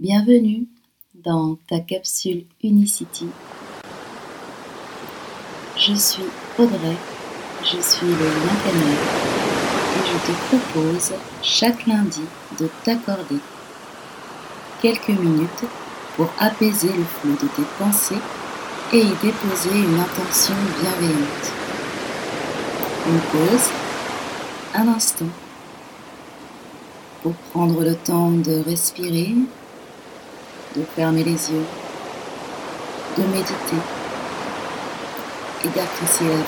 Bienvenue dans ta capsule Unicity. Je suis Audrey, je suis le lien et je te propose chaque lundi de t'accorder quelques minutes pour apaiser le flot de tes pensées et y déposer une intention bienveillante. Une pause, un instant, pour prendre le temps de respirer de fermer les yeux, de méditer et d'apprécier la vie.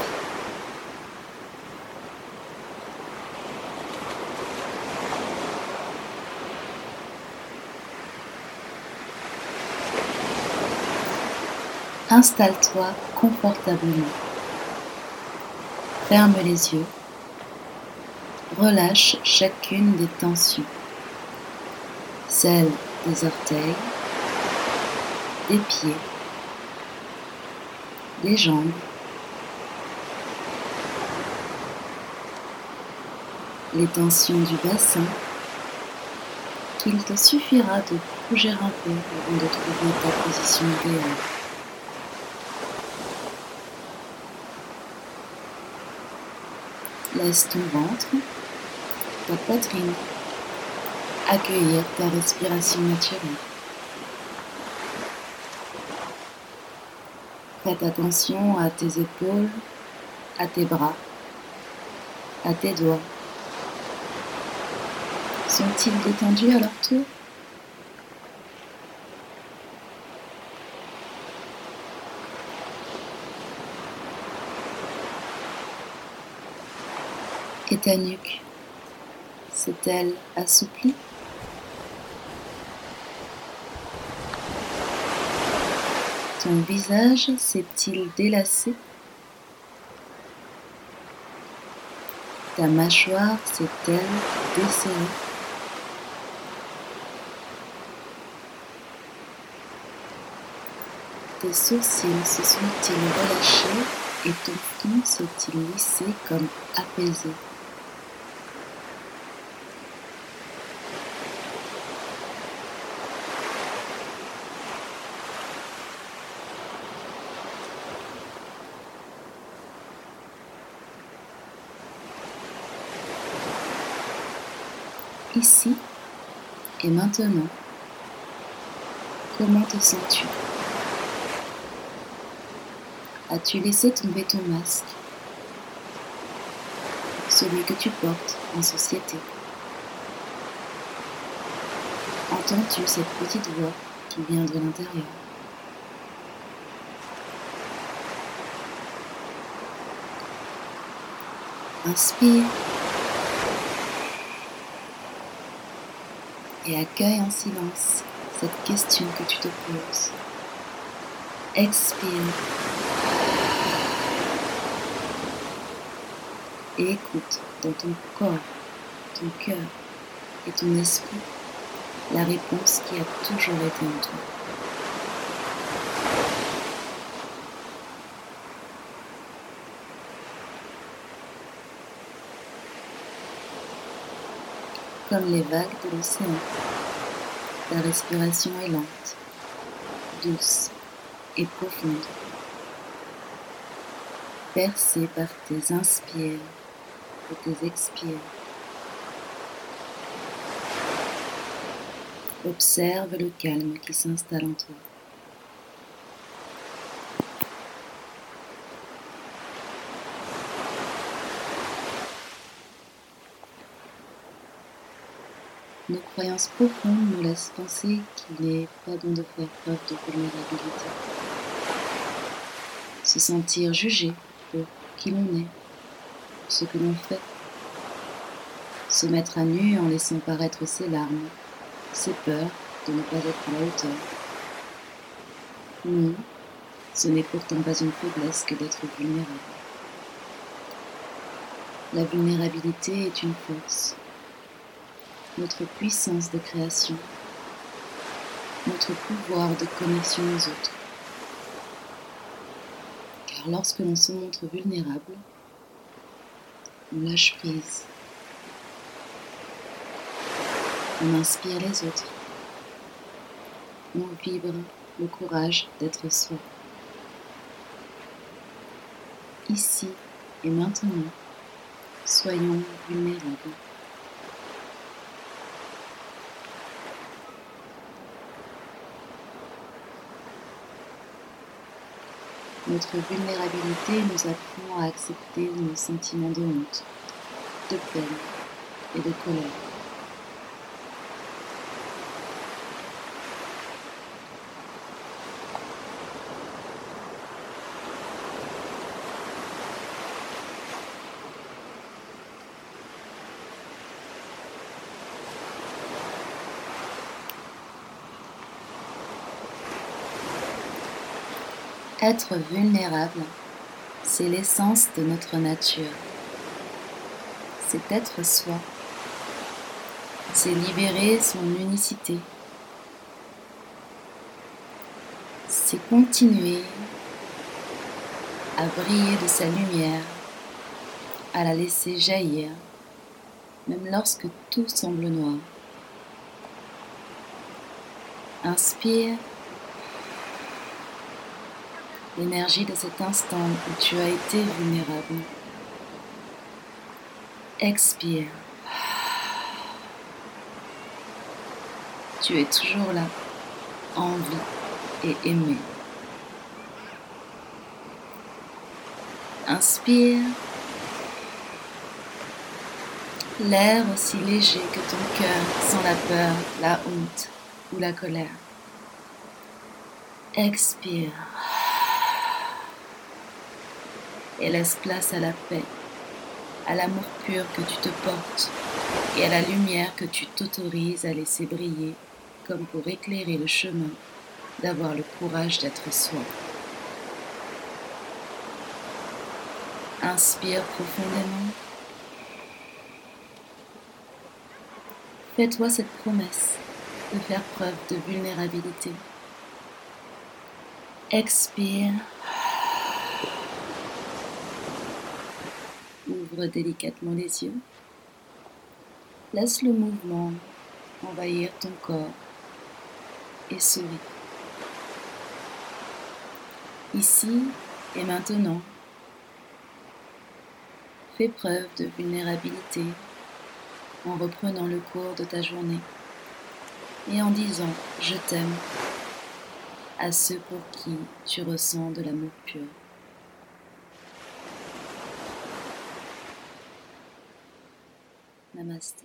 Installe-toi confortablement. Ferme les yeux. Relâche chacune des tensions. Celle des orteils, des pieds, des jambes, les tensions du bassin qu'il te suffira de bouger un peu avant de trouver ta position idéale. Laisse ton ventre, ta poitrine accueillir ta respiration naturelle. Faites attention à tes épaules, à tes bras, à tes doigts. Sont-ils détendus à leur tour? Et ta nuque, s'est-elle assouplie? Ton visage s'est-il délassé Ta mâchoire s'est-elle desserrée? Tes sourcils se sont-ils relâchés et ton front s'est-il lissé comme apaisé? Ici et maintenant. Comment te sens-tu? As-tu laissé tomber ton masque? Celui que tu portes en société. Entends-tu cette petite voix qui vient de l'intérieur? Inspire et accueille en silence cette question que tu te poses. Expire et écoute dans ton corps, ton cœur et ton esprit la réponse qui a toujours été en toi. Comme les vagues de l'océan. Ta respiration est lente, douce et profonde, percée par tes inspires et tes expires. Observe le calme qui s'installe en toi. Nos croyances profondes nous laissent penser qu'il n'est pas bon de faire preuve de vulnérabilité. Se sentir jugé pour qui l'on est, ce que l'on fait. Se mettre à nu en laissant paraître ses larmes, ses peurs de ne pas être à la hauteur. Non, ce n'est pourtant pas une faiblesse que d'être vulnérable. La vulnérabilité est une force notre puissance de création, notre pouvoir de connexion aux autres. Car lorsque l'on se montre vulnérable, on lâche prise. On inspire les autres. on vibre le courage d'être soi. Ici et maintenant, soyons vulnérables. Notre vulnérabilité nous apprend à accepter nos sentiments de honte, de peine et de colère. Être vulnérable, c'est l'essence de notre nature. C'est être soi. C'est libérer son unicité. C'est continuer à briller de sa lumière, à la laisser jaillir, même lorsque tout semble noir. Inspire l'énergie de cet instant où tu as été vulnérable. Expire. Tu es toujours là, en vie et aimé. Inspire. L'air aussi léger que ton cœur sans la peur, la honte ou la colère. Expire et laisse place à la paix, à l'amour pur que tu te portes et à la lumière que tu t'autorises à laisser briller comme pour éclairer le chemin d'avoir le courage d'être soi. Inspire profondément. Fais-toi cette promesse de faire preuve de vulnérabilité. Expire. Ouvre délicatement les yeux. Laisse le mouvement envahir ton corps et souris. Ici et maintenant, fais preuve de vulnérabilité en reprenant le cours de ta journée et en disant je t'aime à ceux pour qui tu ressens de l'amour pur. Namaste.